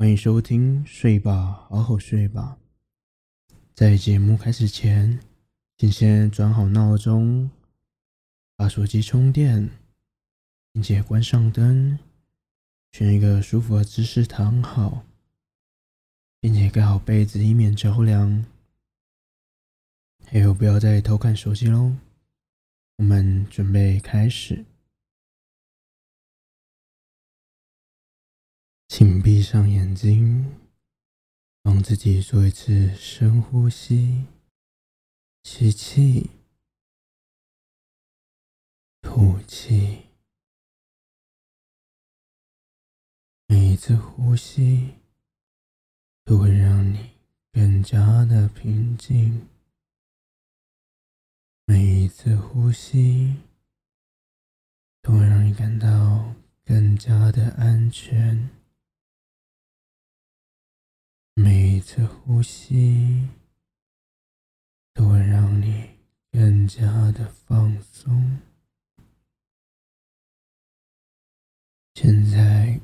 欢迎收听《睡吧，好好睡吧》。在节目开始前，请先转好闹钟，把手机充电，并且关上灯，选一个舒服的姿势躺好，并且盖好被子，以免着凉。还有，不要再偷看手机喽。我们准备开始。请闭上眼睛，让自己做一次深呼吸，吸气，吐气。每一次呼吸都会让你更加的平静，每一次呼吸都会让你感到更加的安全。每一次呼吸都会让你更加的放松。现在，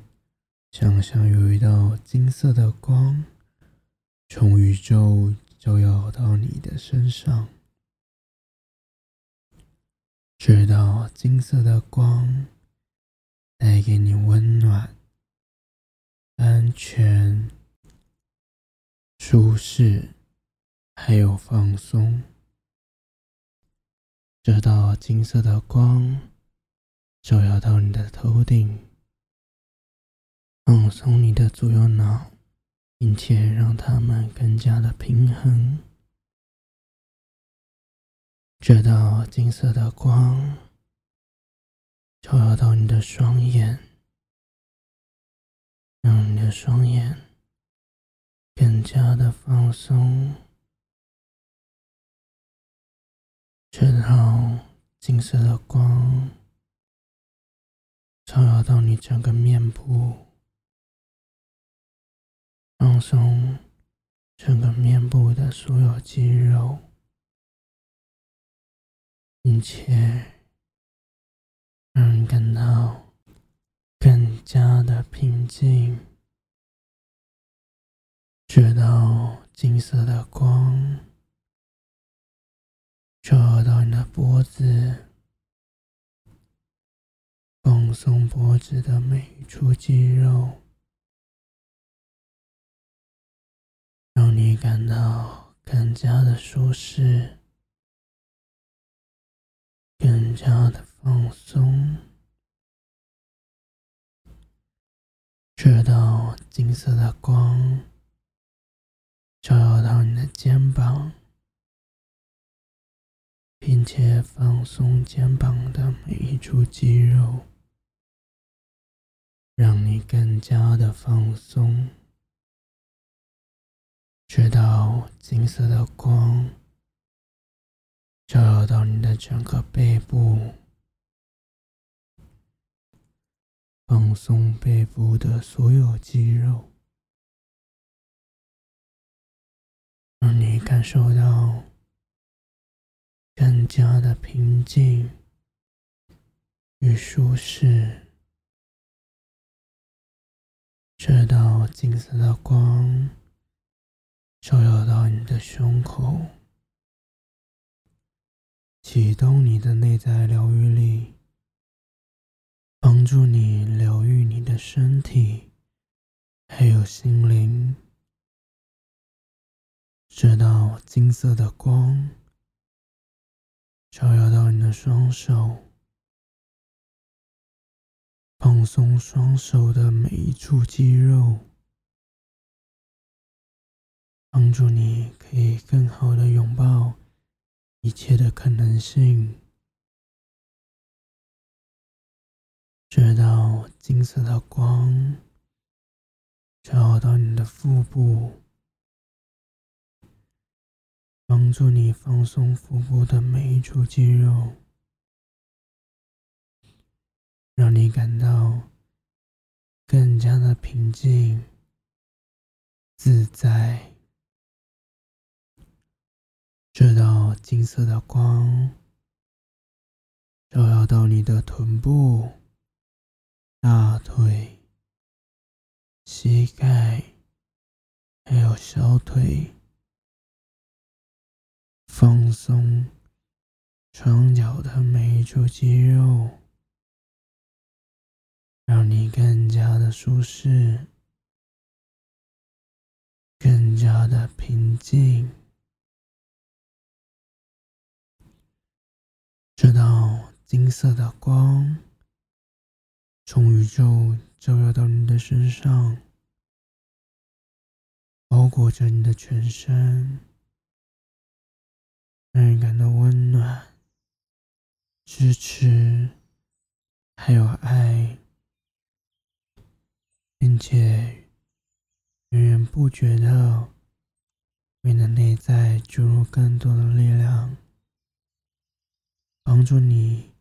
想象有一道金色的光从宇宙照耀到你的身上，这道金色的光带给你温暖、安全。舒适，还有放松。这道金色的光照耀到你的头顶，放松你的左右脑，并且让它们更加的平衡。这道金色的光照耀到你的双眼，让你的双眼。更加的放松，这道金色的光照耀到你整个面部，放松整个面部的所有肌肉，并且让你感到更加的平静。这道金色的光照到你的脖子，放松脖子的每一处肌肉，让你感到更加的舒适，更加的放松。这道金色的光。照耀到你的肩膀，并且放松肩膀的每一处肌肉，让你更加的放松。直到金色的光照耀到你的整个背部，放松背部的所有肌肉。让你感受到更加的平静与舒适。这道金色的光照耀到你的胸口，启动你的内在疗愈力，帮助你疗愈你的身体，还有心灵。直到金色的光照耀到你的双手，放松双手的每一处肌肉，帮助你可以更好的拥抱一切的可能性。直到金色的光照耀到你的腹部。帮助你放松腹部的每一处肌肉，让你感到更加的平静、自在。这道金色的光照耀到你的臀部、大腿、膝盖，还有小腿，放松双脚的每一处肌肉，让你更加的舒适，更加的平静。这道金色的光从宇宙照耀到你的身上。包裹着你的全身，让人感到温暖、支持，还有爱，并且源源不绝的为你的内在注入更多的力量，帮助你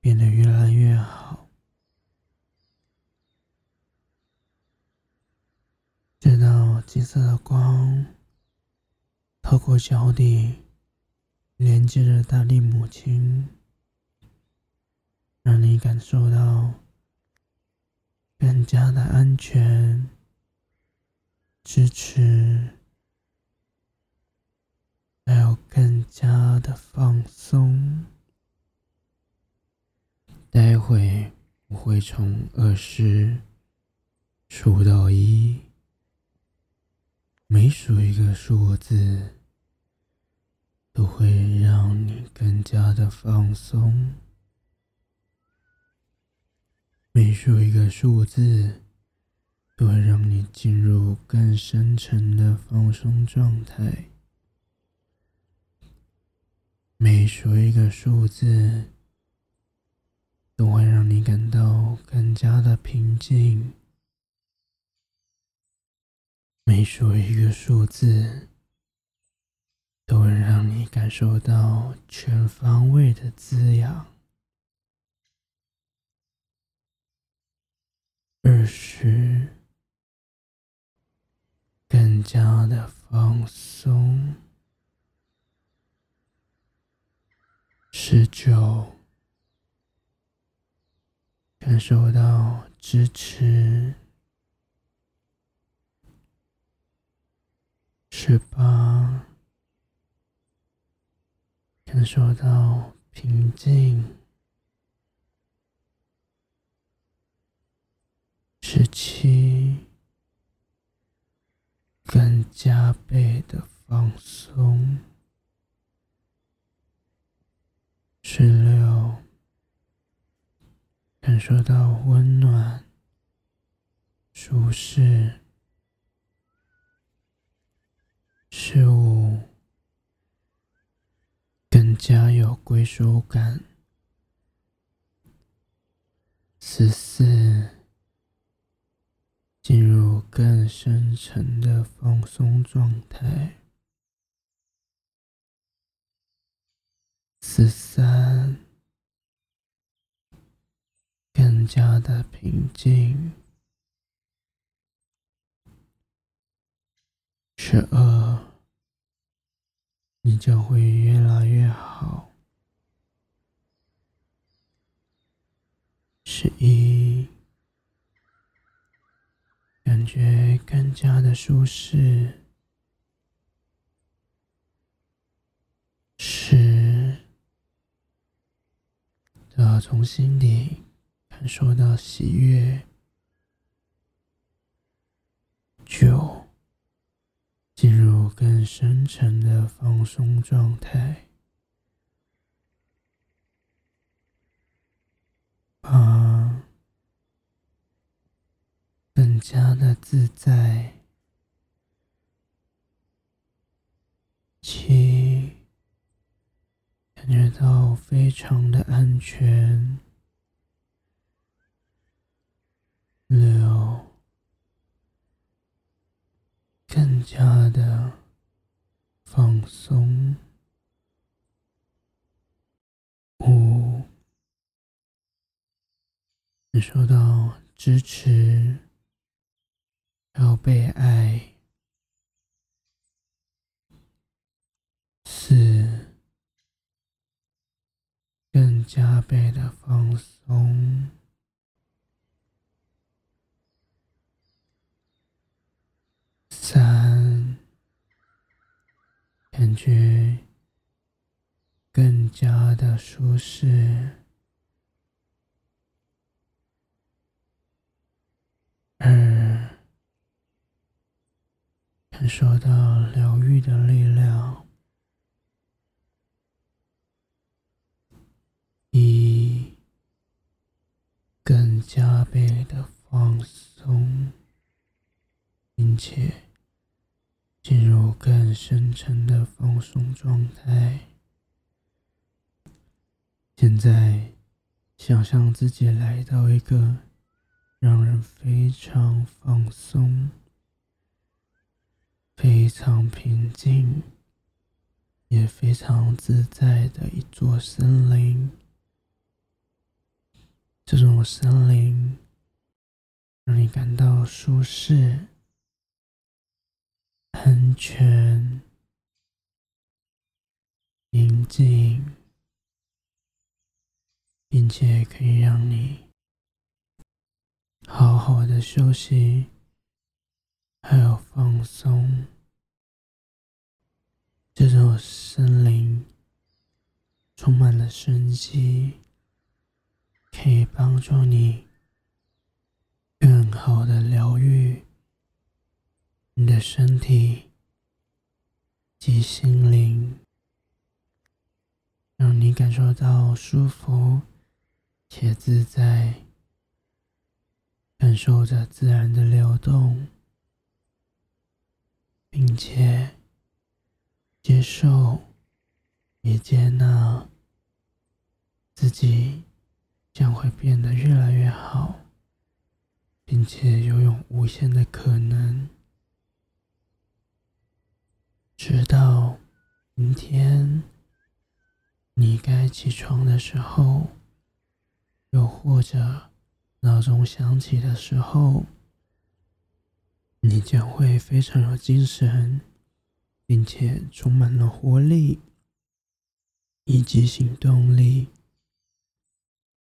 变得越来越好。这道金色的光透过脚底，连接着大地母亲，让你感受到更加的安全、支持，还有更加的放松。待会我会从二十数到一。每数一个数字，都会让你更加的放松。每数一个数字，都会让你进入更深沉的放松状态。每数一个数字，都会让你感到更加的平静。每数一个数字，都会让你感受到全方位的滋养。二十，更加的放松。十九，感受到支持。十八，感受到平静；十七，更加倍的放松；十六，感受到温暖、舒适。十五，加有归属感。十四，进入更深层的放松状态。十三，更加的平静。十二。你将会越来越好。十一，感觉更加的舒适。十，的从心底感受到喜悦。九。进入更深沉的放松状态，八，更加的自在，七，感觉到非常的安全，六。更加的放松，五，感受到支持，还有被爱，四，更加倍的放松，感觉更加的舒适。二，感受到疗愈的力量。一，更加倍的放松，并且进入更深沉的放松状态。现在，想象自己来到一个。让人非常放松、非常平静，也非常自在的一座森林。这种森林让你感到舒适、安全、宁静，并且可以让你。好好的休息，还有放松。这座森林充满了生机，可以帮助你更好的疗愈你的身体及心灵，让你感受到舒服且自在。感受着自然的流动，并且接受也接纳自己将会变得越来越好，并且拥有无限的可能。直到明天你该起床的时候，又或者。闹钟响起的时候，你将会非常有精神，并且充满了活力以及行动力，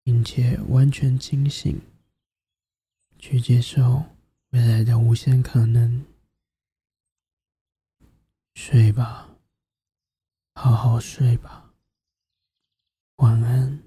并且完全清醒，去接受未来的无限可能。睡吧，好好睡吧，晚安。